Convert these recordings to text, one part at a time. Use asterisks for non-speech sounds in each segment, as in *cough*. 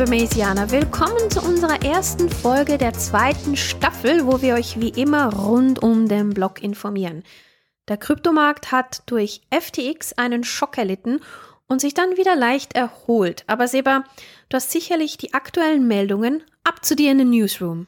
Liebe Mesianer, willkommen zu unserer ersten Folge der zweiten Staffel, wo wir euch wie immer rund um den Blog informieren. Der Kryptomarkt hat durch FTX einen Schock erlitten und sich dann wieder leicht erholt. Aber Seba, du hast sicherlich die aktuellen Meldungen ab zu dir in den Newsroom.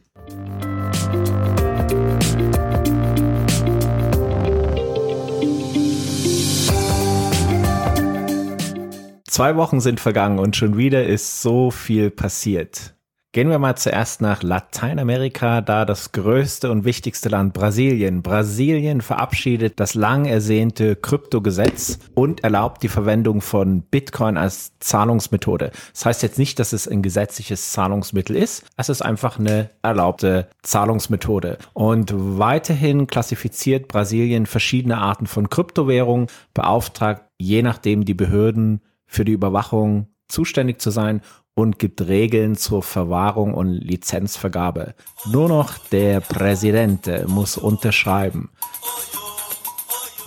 Zwei Wochen sind vergangen und schon wieder ist so viel passiert. Gehen wir mal zuerst nach Lateinamerika, da das größte und wichtigste Land Brasilien. Brasilien verabschiedet das lang ersehnte Kryptogesetz und erlaubt die Verwendung von Bitcoin als Zahlungsmethode. Das heißt jetzt nicht, dass es ein gesetzliches Zahlungsmittel ist. Es ist einfach eine erlaubte Zahlungsmethode. Und weiterhin klassifiziert Brasilien verschiedene Arten von Kryptowährungen, beauftragt je nachdem die Behörden für die Überwachung zuständig zu sein und gibt Regeln zur Verwahrung und Lizenzvergabe. Nur noch der Präsident muss unterschreiben.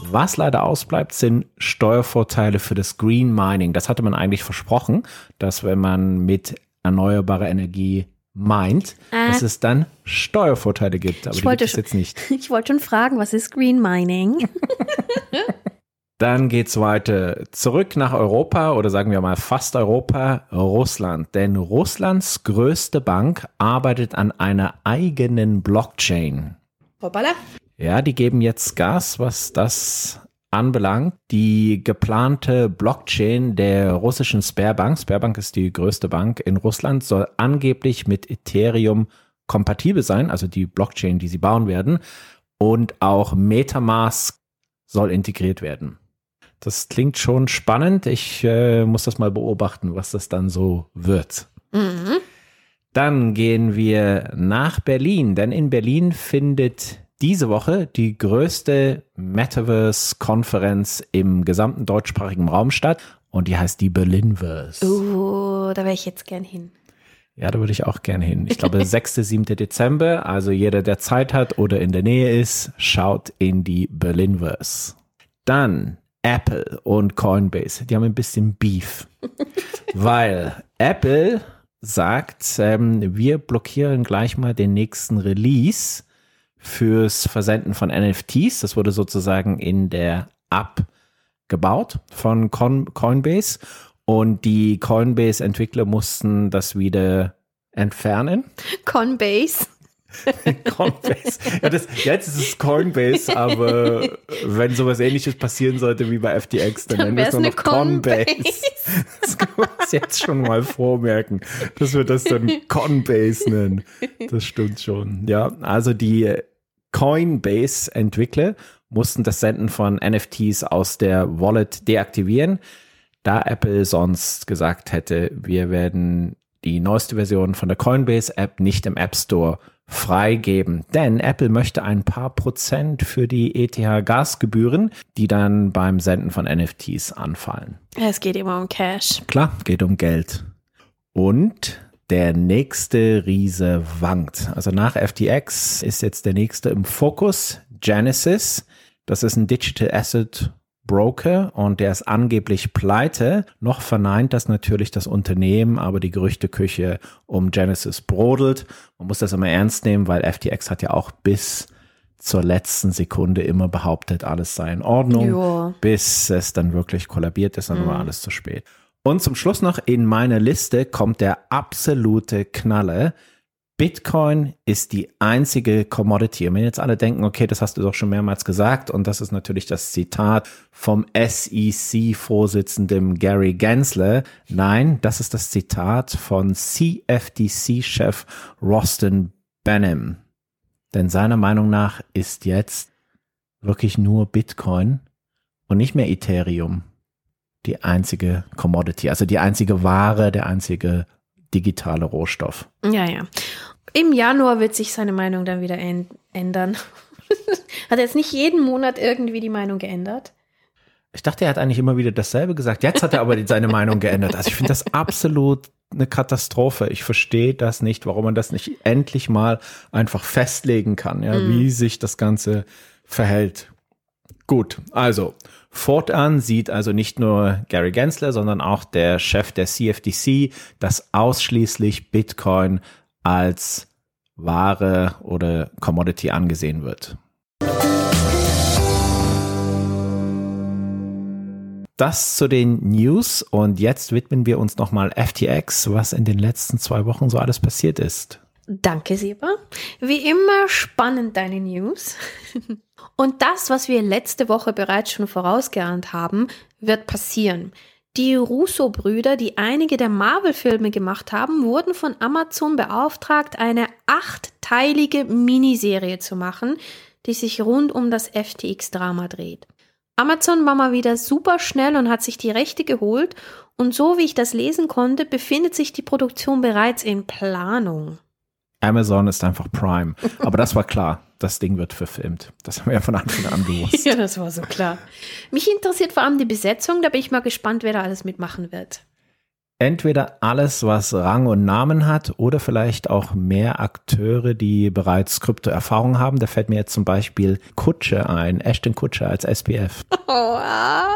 Was leider ausbleibt, sind Steuervorteile für das Green Mining. Das hatte man eigentlich versprochen, dass wenn man mit erneuerbarer Energie meint, äh, dass es dann Steuervorteile gibt. Aber ich wollte schon, jetzt nicht. *laughs* Ich wollte schon fragen, was ist Green Mining? *laughs* Dann geht's weiter zurück nach Europa oder sagen wir mal fast Europa, Russland. Denn Russlands größte Bank arbeitet an einer eigenen Blockchain. Hoppala. Ja, die geben jetzt Gas, was das anbelangt. Die geplante Blockchain der russischen Sperrbank, Sperrbank ist die größte Bank in Russland, soll angeblich mit Ethereum kompatibel sein, also die Blockchain, die sie bauen werden. Und auch Metamask soll integriert werden. Das klingt schon spannend. Ich äh, muss das mal beobachten, was das dann so wird. Mhm. Dann gehen wir nach Berlin, denn in Berlin findet diese Woche die größte Metaverse-Konferenz im gesamten deutschsprachigen Raum statt und die heißt die Berlinverse. Oh, da wäre ich jetzt gern hin. Ja, da würde ich auch gern hin. Ich glaube, *laughs* 6., 7. Dezember. Also jeder, der Zeit hat oder in der Nähe ist, schaut in die Berlinverse. Dann Apple und Coinbase, die haben ein bisschen Beef, *laughs* weil Apple sagt, ähm, wir blockieren gleich mal den nächsten Release fürs Versenden von NFTs. Das wurde sozusagen in der App gebaut von Coinbase und die Coinbase-Entwickler mussten das wieder entfernen. Coinbase. *laughs* Coinbase. Ja, das, jetzt ist es Coinbase, aber wenn sowas ähnliches passieren sollte wie bei FTX, dann, dann nennen wir es nur noch Coinbase. Das kann man jetzt schon mal vormerken, dass wir das dann Coinbase nennen. Das stimmt schon. Ja, also die Coinbase-Entwickler mussten das Senden von NFTs aus der Wallet deaktivieren, da Apple sonst gesagt hätte, wir werden die neueste Version von der Coinbase-App nicht im App Store freigeben. Denn Apple möchte ein paar Prozent für die ETH-Gasgebühren, die dann beim Senden von NFTs anfallen. Es geht immer um Cash. Klar, geht um Geld. Und der nächste Riese wankt. Also nach FTX ist jetzt der nächste im Fokus, Genesis. Das ist ein Digital Asset Broker und der ist angeblich pleite. Noch verneint das natürlich das Unternehmen, aber die Gerüchteküche um Genesis brodelt. Man muss das immer ernst nehmen, weil FTX hat ja auch bis zur letzten Sekunde immer behauptet, alles sei in Ordnung, jo. bis es dann wirklich kollabiert ist, dann mhm. war alles zu spät. Und zum Schluss noch in meiner Liste kommt der absolute Knalle. Bitcoin ist die einzige Commodity. Und wenn jetzt alle denken, okay, das hast du doch schon mehrmals gesagt, und das ist natürlich das Zitat vom SEC-Vorsitzenden Gary Gensler. Nein, das ist das Zitat von CFTC-Chef Roston Benham. Denn seiner Meinung nach ist jetzt wirklich nur Bitcoin und nicht mehr Ethereum die einzige Commodity, also die einzige Ware, der einzige digitale Rohstoff. Ja, ja. Im Januar wird sich seine Meinung dann wieder ändern. *laughs* hat er jetzt nicht jeden Monat irgendwie die Meinung geändert? Ich dachte, er hat eigentlich immer wieder dasselbe gesagt. Jetzt hat er aber seine Meinung geändert. Also ich finde das absolut eine Katastrophe. Ich verstehe das nicht, warum man das nicht endlich mal einfach festlegen kann, ja, mm. wie sich das Ganze verhält. Gut, also fortan sieht also nicht nur Gary Gensler, sondern auch der Chef der CFTC, dass ausschließlich Bitcoin als Ware oder Commodity angesehen wird. Das zu den News und jetzt widmen wir uns nochmal FTX, was in den letzten zwei Wochen so alles passiert ist. Danke, Seba. Wie immer spannend deine News. *laughs* Und das, was wir letzte Woche bereits schon vorausgeahnt haben, wird passieren. Die Russo-Brüder, die einige der Marvel-Filme gemacht haben, wurden von Amazon beauftragt, eine achtteilige Miniserie zu machen, die sich rund um das FTX-Drama dreht. Amazon war mal wieder super schnell und hat sich die Rechte geholt und so wie ich das lesen konnte, befindet sich die Produktion bereits in Planung. Amazon ist einfach Prime. Aber das war klar. Das Ding wird verfilmt. Das haben wir ja von Anfang an gewusst. *laughs* ja, das war so klar. Mich interessiert vor allem die Besetzung. Da bin ich mal gespannt, wer da alles mitmachen wird. Entweder alles, was Rang und Namen hat, oder vielleicht auch mehr Akteure, die bereits Krypto-Erfahrung haben. Da fällt mir jetzt zum Beispiel Kutsche ein, Ashton Kutsche als SPF. *laughs* Oh, ah.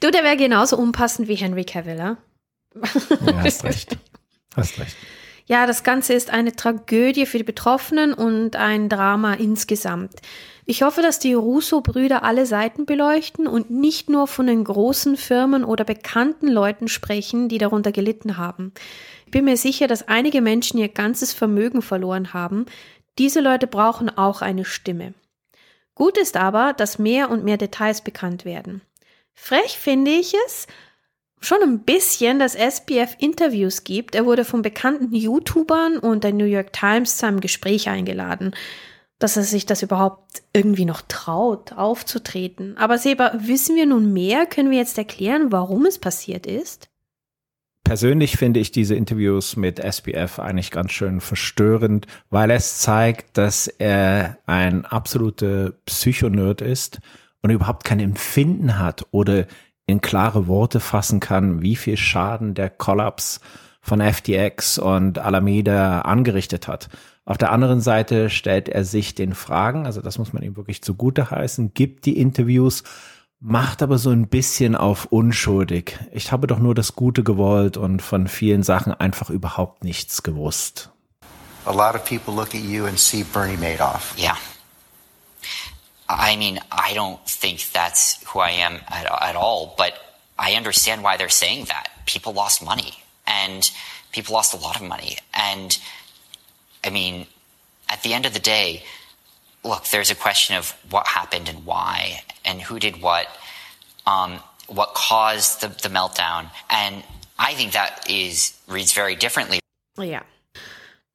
Du, der wäre genauso unpassend wie Henry Cavill, ja? ja hast recht. Hast recht. Ja, das Ganze ist eine Tragödie für die Betroffenen und ein Drama insgesamt. Ich hoffe, dass die Russo-Brüder alle Seiten beleuchten und nicht nur von den großen Firmen oder bekannten Leuten sprechen, die darunter gelitten haben. Ich bin mir sicher, dass einige Menschen ihr ganzes Vermögen verloren haben. Diese Leute brauchen auch eine Stimme. Gut ist aber, dass mehr und mehr Details bekannt werden. Frech finde ich es, schon ein bisschen, dass SPF Interviews gibt. Er wurde von bekannten YouTubern und der New York Times zu einem Gespräch eingeladen. Dass er sich das überhaupt irgendwie noch traut, aufzutreten. Aber Seba, wissen wir nun mehr? Können wir jetzt erklären, warum es passiert ist? Persönlich finde ich diese Interviews mit SPF eigentlich ganz schön verstörend, weil es zeigt, dass er ein absoluter Psychonerd ist und überhaupt kein Empfinden hat oder in klare Worte fassen kann, wie viel Schaden der Kollaps von FTX und Alameda angerichtet hat. Auf der anderen Seite stellt er sich den Fragen, also das muss man ihm wirklich zugute heißen, gibt die Interviews, macht aber so ein bisschen auf unschuldig. Ich habe doch nur das Gute gewollt und von vielen Sachen einfach überhaupt nichts gewusst. A lot of people look at you and see Bernie Madoff. Yeah. I mean, I don't think that's who I am at, at all, but I understand why they're saying that. People lost money and people lost a lot of money. And I mean, at the end of the day, look, there's a question of what happened and why and who did what, um, what caused the, the meltdown. And I think that is reads very differently. Yeah.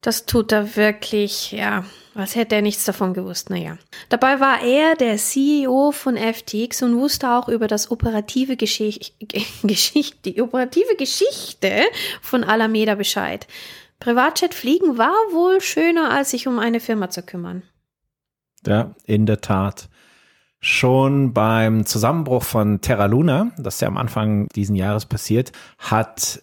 Das tut er wirklich, ja, als hätte er nichts davon gewusst. Naja. Dabei war er der CEO von FTX und wusste auch über das operative Geschicht, *laughs* Geschichte, die operative Geschichte von Alameda Bescheid. Privatjet fliegen war wohl schöner, als sich um eine Firma zu kümmern. Ja, in der Tat. Schon beim Zusammenbruch von Terra Luna, das ja am Anfang diesen Jahres passiert, hat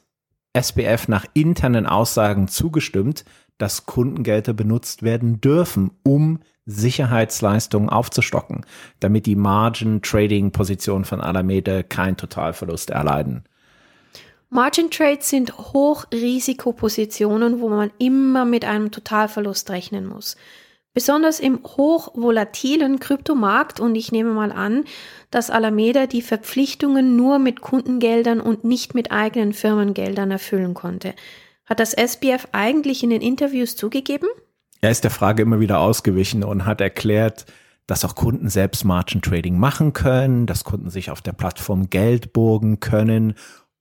SBF nach internen Aussagen zugestimmt, dass Kundengelder benutzt werden dürfen, um Sicherheitsleistungen aufzustocken, damit die Margin-Trading-Positionen von Alameda keinen Totalverlust erleiden. Margin Trades sind Hochrisikopositionen, wo man immer mit einem Totalverlust rechnen muss. Besonders im hochvolatilen Kryptomarkt und ich nehme mal an, dass Alameda die Verpflichtungen nur mit Kundengeldern und nicht mit eigenen Firmengeldern erfüllen konnte. Hat das SBF eigentlich in den Interviews zugegeben? Er ist der Frage immer wieder ausgewichen und hat erklärt, dass auch Kunden selbst Margin Trading machen können, dass Kunden sich auf der Plattform Geld burgen können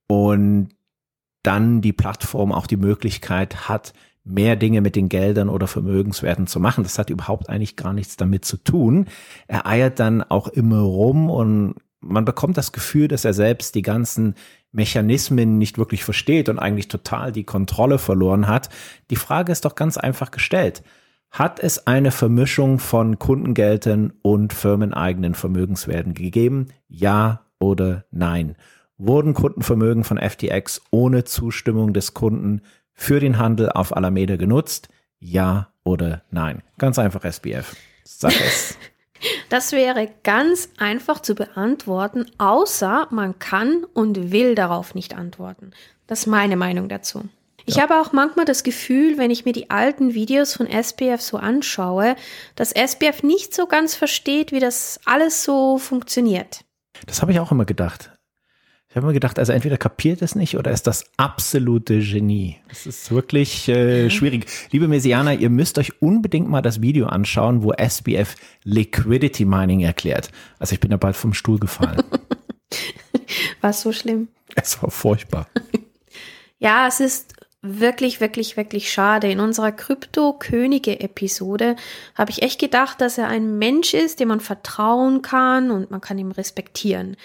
und dann die Plattform auch die Möglichkeit hat, mehr Dinge mit den Geldern oder Vermögenswerten zu machen. Das hat überhaupt eigentlich gar nichts damit zu tun. Er eiert dann auch immer rum und man bekommt das Gefühl, dass er selbst die ganzen Mechanismen nicht wirklich versteht und eigentlich total die Kontrolle verloren hat. Die Frage ist doch ganz einfach gestellt. Hat es eine Vermischung von Kundengeldern und firmeneigenen Vermögenswerten gegeben? Ja oder nein? Wurden Kundenvermögen von FTX ohne Zustimmung des Kunden für den Handel auf Alameda genutzt? Ja oder nein? Ganz einfach SBF. Sag es. *laughs* Das wäre ganz einfach zu beantworten, außer man kann und will darauf nicht antworten. Das ist meine Meinung dazu. Ich habe auch manchmal das Gefühl, wenn ich mir die alten Videos von SPF so anschaue, dass SPF nicht so ganz versteht, wie das alles so funktioniert. Das habe ich auch immer gedacht. Ich habe mir gedacht, also entweder kapiert es nicht oder ist das absolute Genie. Das ist wirklich äh, schwierig. Liebe Messianer, ihr müsst euch unbedingt mal das Video anschauen, wo SBF Liquidity Mining erklärt. Also ich bin da bald vom Stuhl gefallen. *laughs* War es so schlimm? Es war furchtbar. *laughs* Ja, es ist wirklich, wirklich, wirklich schade. In unserer Krypto-Könige-Episode habe ich echt gedacht, dass er ein Mensch ist, dem man vertrauen kann und man kann ihm respektieren.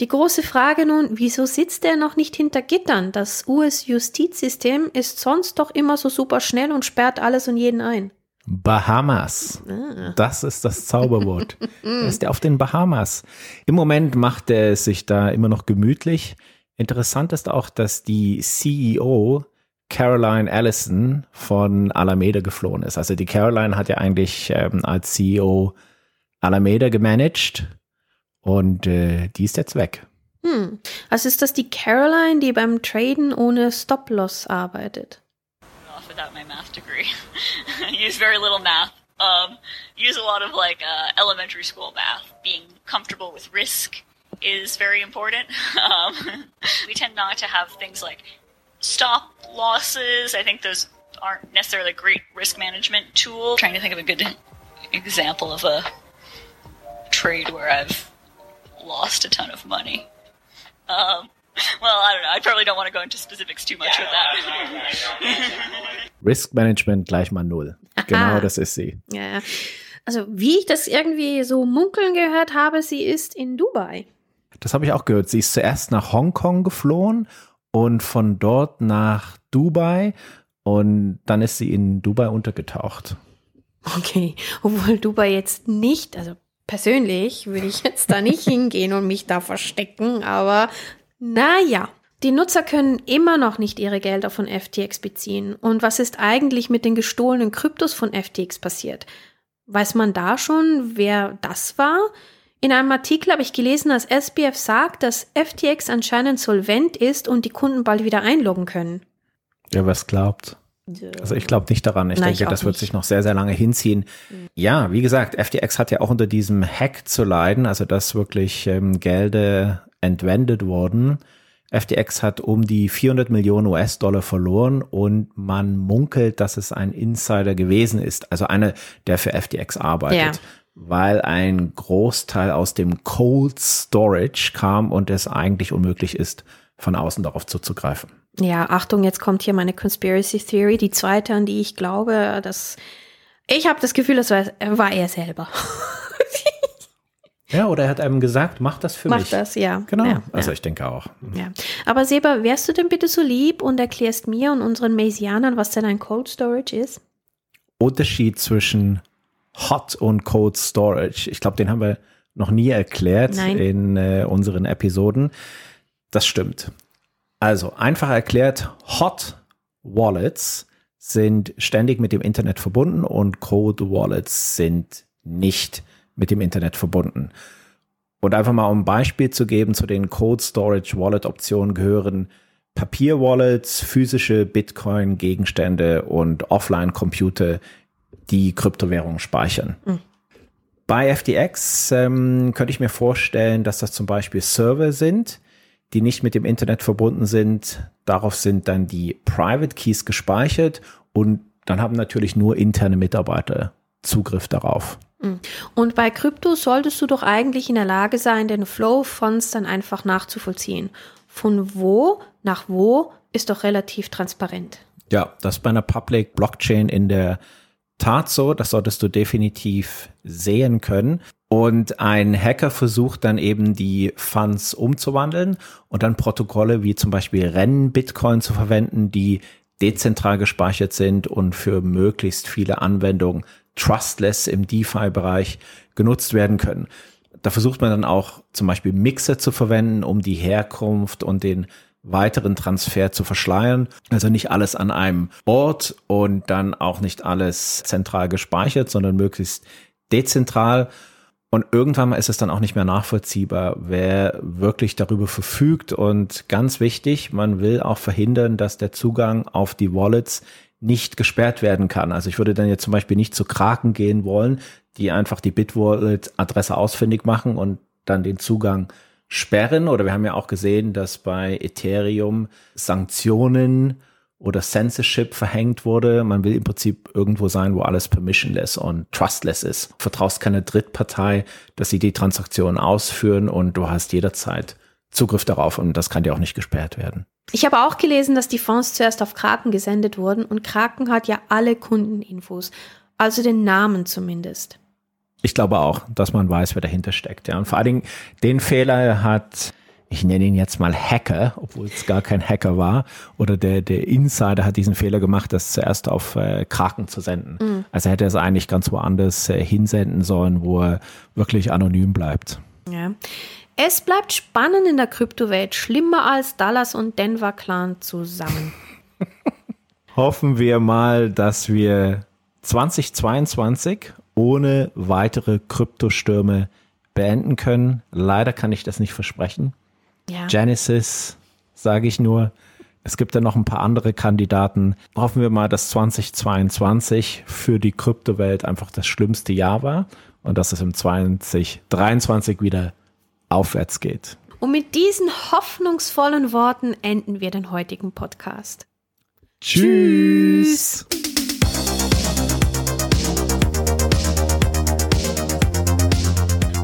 Die große Frage nun, wieso sitzt er noch nicht hinter Gittern? Das US-Justizsystem ist sonst doch immer so super schnell und sperrt alles und jeden ein. Bahamas. Das ist das Zauberwort. *laughs* er ist ja auf den Bahamas. Im Moment macht er sich da immer noch gemütlich. Interessant ist auch, dass die CEO Caroline Allison von Alameda geflohen ist. Also die Caroline hat ja eigentlich ähm, als CEO Alameda gemanagt und äh, die ist jetzt weg. Hm. Also ist das die Caroline, die beim Traden ohne Stop-Loss arbeitet? Off without my math degree. *laughs* use very little math. Um, use a lot of like uh, elementary school math. Being comfortable with risk is very important. *laughs* Um, we tend not to have things like stop losses. I think those aren't necessarily a great risk management tool. I'm trying to think of a good example of a trade where I've lost a ton of money. Um, well, I don't know. I probably don't want to go into specifics too much with that. *laughs* Risk Management gleich mal null. Genau, das ist sie. Ja, also wie ich das irgendwie so munkeln gehört habe, sie ist in Dubai. Das habe ich auch gehört. Sie ist zuerst nach Hongkong geflohen und von dort nach Dubai und dann ist sie in Dubai untergetaucht. Okay, obwohl Dubai jetzt nicht, also persönlich würde ich jetzt da nicht hingehen und mich da verstecken, aber naja. Die Nutzer können immer noch nicht ihre Gelder von FTX beziehen. Und was ist eigentlich mit den gestohlenen Kryptos von FTX passiert? Weiß man da schon, wer das war? In einem Artikel habe ich gelesen, dass SBF sagt, dass FTX anscheinend solvent ist und die Kunden bald wieder einloggen können. Ja, was glaubt? Also ich glaube nicht daran. Ich Nein, denke, ich das wird nicht. sich noch sehr, sehr lange hinziehen. Ja, wie gesagt, FTX hat ja auch unter diesem Hack zu leiden, also dass wirklich ähm, Gelder entwendet wurden. FTX hat um die 400 Millionen US-Dollar verloren und man munkelt, dass es ein Insider gewesen ist, also einer, der für FTX arbeitet. Ja. Weil ein Großteil aus dem Cold Storage kam und es eigentlich unmöglich ist, von außen darauf zuzugreifen. Ja, Achtung, jetzt kommt hier meine Conspiracy Theory, die zweite, an die ich glaube, dass ich habe das Gefühl, das war, war er selber. Ja, oder er hat einem gesagt, mach das für Mach mich. das, ja. Genau. Ja, also ja. ich denke auch. Ja. Aber Seba, wärst du denn bitte so lieb und erklärst mir und unseren Maysianern, was denn ein Cold Storage ist? Unterschied zwischen Hot und Cold Storage. Ich glaube, den haben wir noch nie erklärt Nein. in äh, unseren Episoden. Das stimmt. Also einfach erklärt, Hot Wallets sind ständig mit dem Internet verbunden und Cold Wallets sind nicht mit dem Internet verbunden. Und einfach mal um ein Beispiel zu geben, zu den Cold Storage Wallet Optionen gehören Papier-Wallets, physische Bitcoin-Gegenstände und Offline-Computer, die Kryptowährungen speichern. Bei FTX ähm, könnte ich mir vorstellen, dass das zum Beispiel Server sind, die nicht mit dem Internet verbunden sind. Darauf sind dann die Private Keys gespeichert und dann haben natürlich nur interne Mitarbeiter Zugriff darauf. Und bei Krypto solltest du doch eigentlich in der Lage sein, den Flow Fonts dann einfach nachzuvollziehen. Von wo nach wo ist doch relativ transparent. Ja, das ist bei einer Public Blockchain in der Tat so. Das solltest du definitiv sehen können. Und ein Hacker versucht dann eben die Funds umzuwandeln und dann Protokolle wie zum Beispiel Rennen Bitcoin zu verwenden, die dezentral gespeichert sind und für möglichst viele Anwendungen trustless im DeFi-Bereich genutzt werden können. Da versucht man dann auch zum Beispiel Mixer zu verwenden, um die Herkunft und den weiteren Transfer zu verschleiern. Also nicht alles an einem Ort und dann auch nicht alles zentral gespeichert, sondern möglichst dezentral. Und irgendwann mal ist es dann auch nicht mehr nachvollziehbar, wer wirklich darüber verfügt. Und ganz wichtig, man will auch verhindern, dass der Zugang auf die Wallets nicht gesperrt werden kann. Also ich würde dann jetzt zum Beispiel nicht zu Kraken gehen wollen, die einfach die Bitwallet-Adresse ausfindig machen und dann den Zugang sperren. Oder wir haben ja auch gesehen, dass bei Ethereum Sanktionen oder Censorship verhängt wurde. Man will im Prinzip irgendwo sein, wo alles permissionless und trustless ist. Vertraust keine Drittpartei, dass sie die Transaktion ausführen und du hast jederzeit Zugriff darauf und das kann dir auch nicht gesperrt werden. Ich habe auch gelesen, dass die Fonds zuerst auf Kraken gesendet wurden und Kraken hat ja alle Kundeninfos, also den Namen zumindest. Ich glaube auch, dass man weiß, wer dahinter steckt. Ja. Und vor allen Dingen den Fehler hat ich nenne ihn jetzt mal Hacker, obwohl es gar kein Hacker war, oder der, der Insider hat diesen Fehler gemacht, das zuerst auf äh, Kraken zu senden. Mhm. Also hätte er es eigentlich ganz woanders äh, hinsenden sollen, wo er wirklich anonym bleibt. Ja. Es bleibt spannend in der Kryptowelt, schlimmer als Dallas und Denver Clan zusammen. *laughs* Hoffen wir mal, dass wir 2022 ohne weitere Kryptostürme beenden können. Leider kann ich das nicht versprechen. Ja. Genesis, sage ich nur. Es gibt ja noch ein paar andere Kandidaten. Hoffen wir mal, dass 2022 für die Kryptowelt einfach das schlimmste Jahr war und dass es im 2023 wieder aufwärts geht. Und mit diesen hoffnungsvollen Worten enden wir den heutigen Podcast. Tschüss.